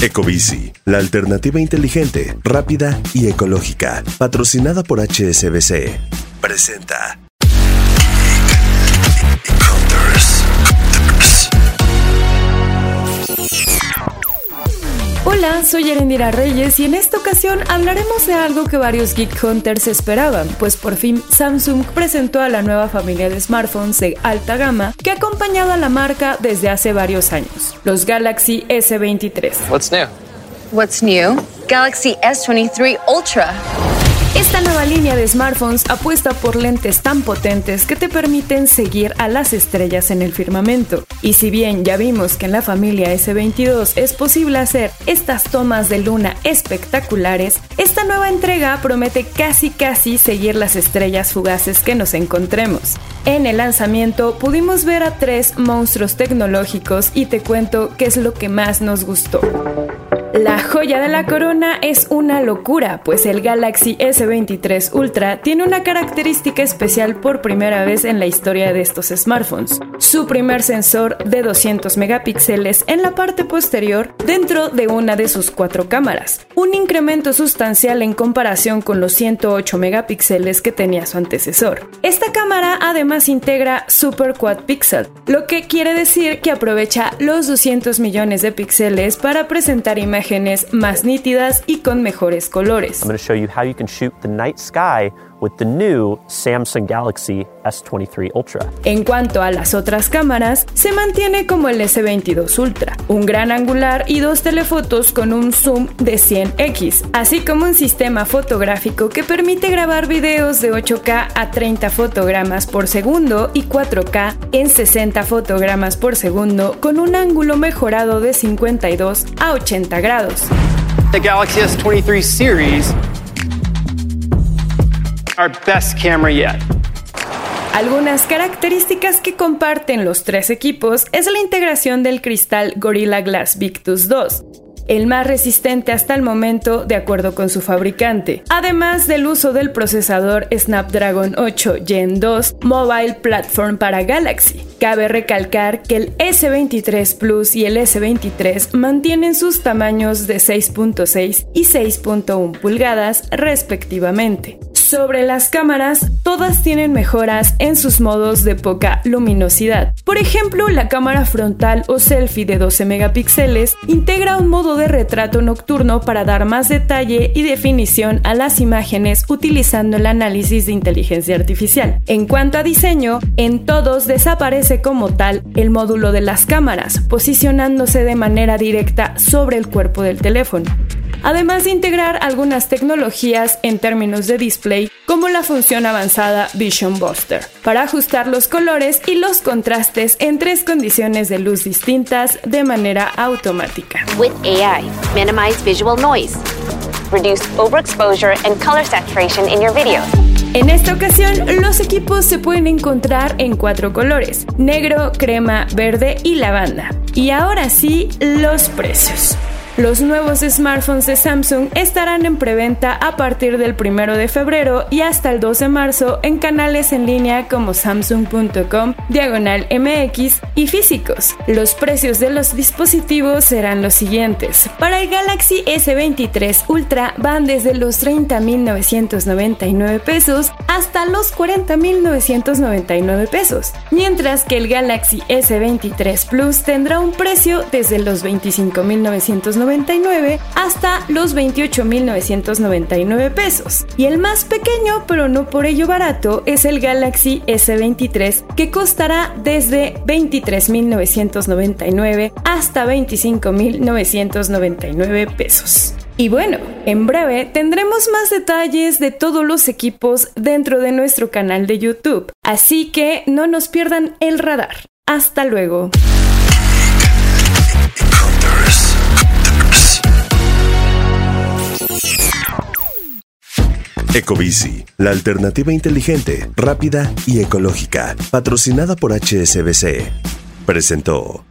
Ecobici, la alternativa inteligente, rápida y ecológica, patrocinada por HSBC. Presenta. Hola, soy Erendira Reyes y en esta ocasión hablaremos de algo que varios Geek Hunters esperaban, pues por fin Samsung presentó a la nueva familia de smartphones de alta gama que ha acompañado a la marca desde hace varios años, los Galaxy S23. What's new? What's new? Galaxy S23 Ultra. Esta nueva línea de smartphones apuesta por lentes tan potentes que te permiten seguir a las estrellas en el firmamento. Y si bien ya vimos que en la familia S22 es posible hacer estas tomas de luna espectaculares, esta nueva entrega promete casi casi seguir las estrellas fugaces que nos encontremos. En el lanzamiento pudimos ver a tres monstruos tecnológicos y te cuento qué es lo que más nos gustó. La joya de la corona es una locura, pues el Galaxy S23 Ultra tiene una característica especial por primera vez en la historia de estos smartphones. Su primer sensor de 200 megapíxeles en la parte posterior dentro de una de sus cuatro cámaras, un incremento sustancial en comparación con los 108 megapíxeles que tenía su antecesor. Esta cámara además integra Super Quad Pixel, lo que quiere decir que aprovecha los 200 millones de píxeles para presentar imágenes más nítidas y con mejores colores. I'm going to show you how you can shoot the night sky with the new Samsung Galaxy S23 Ultra. En cuanto a las otras cámaras, se mantiene como el S22 Ultra, un gran angular y dos telefotos con un zoom de 100x, así como un sistema fotográfico que permite grabar videos de 8K a 30 fotogramas por segundo y 4K en 60 fotogramas por segundo con un ángulo mejorado de 52 a 80 grados. The Galaxy S23 series our best camera yet. Algunas características que comparten los tres equipos es la integración del cristal Gorilla Glass Victus 2, el más resistente hasta el momento de acuerdo con su fabricante, además del uso del procesador Snapdragon 8 Gen 2 Mobile Platform para Galaxy. Cabe recalcar que el S23 Plus y el S23 mantienen sus tamaños de 6.6 y 6.1 pulgadas respectivamente. Sobre las cámaras, todas tienen mejoras en sus modos de poca luminosidad. Por ejemplo, la cámara frontal o selfie de 12 megapíxeles integra un modo de retrato nocturno para dar más detalle y definición a las imágenes utilizando el análisis de inteligencia artificial. En cuanto a diseño, en todos desaparece como tal el módulo de las cámaras, posicionándose de manera directa sobre el cuerpo del teléfono además de integrar algunas tecnologías en términos de display como la función avanzada Vision Buster, para ajustar los colores y los contrastes en tres condiciones de luz distintas de manera automática. With AI, minimize visual noise, reduce overexposure and color saturation in your videos. En esta ocasión, los equipos se pueden encontrar en cuatro colores, negro, crema, verde y lavanda. Y ahora sí, los precios. Los nuevos smartphones de Samsung estarán en preventa a partir del 1 de febrero y hasta el 2 de marzo en canales en línea como samsung.com, diagonal MX y físicos. Los precios de los dispositivos serán los siguientes. Para el Galaxy S23 Ultra van desde los 30.999 pesos hasta los 40.999 pesos, mientras que el Galaxy S23 Plus tendrá un precio desde los 25.999 hasta los 28.999 pesos. Y el más pequeño, pero no por ello barato, es el Galaxy S23, que costará desde 23.999 hasta 25.999 pesos. Y bueno, en breve tendremos más detalles de todos los equipos dentro de nuestro canal de YouTube, así que no nos pierdan el radar. Hasta luego. Ecobici, la alternativa inteligente, rápida y ecológica, patrocinada por HSBC, presentó.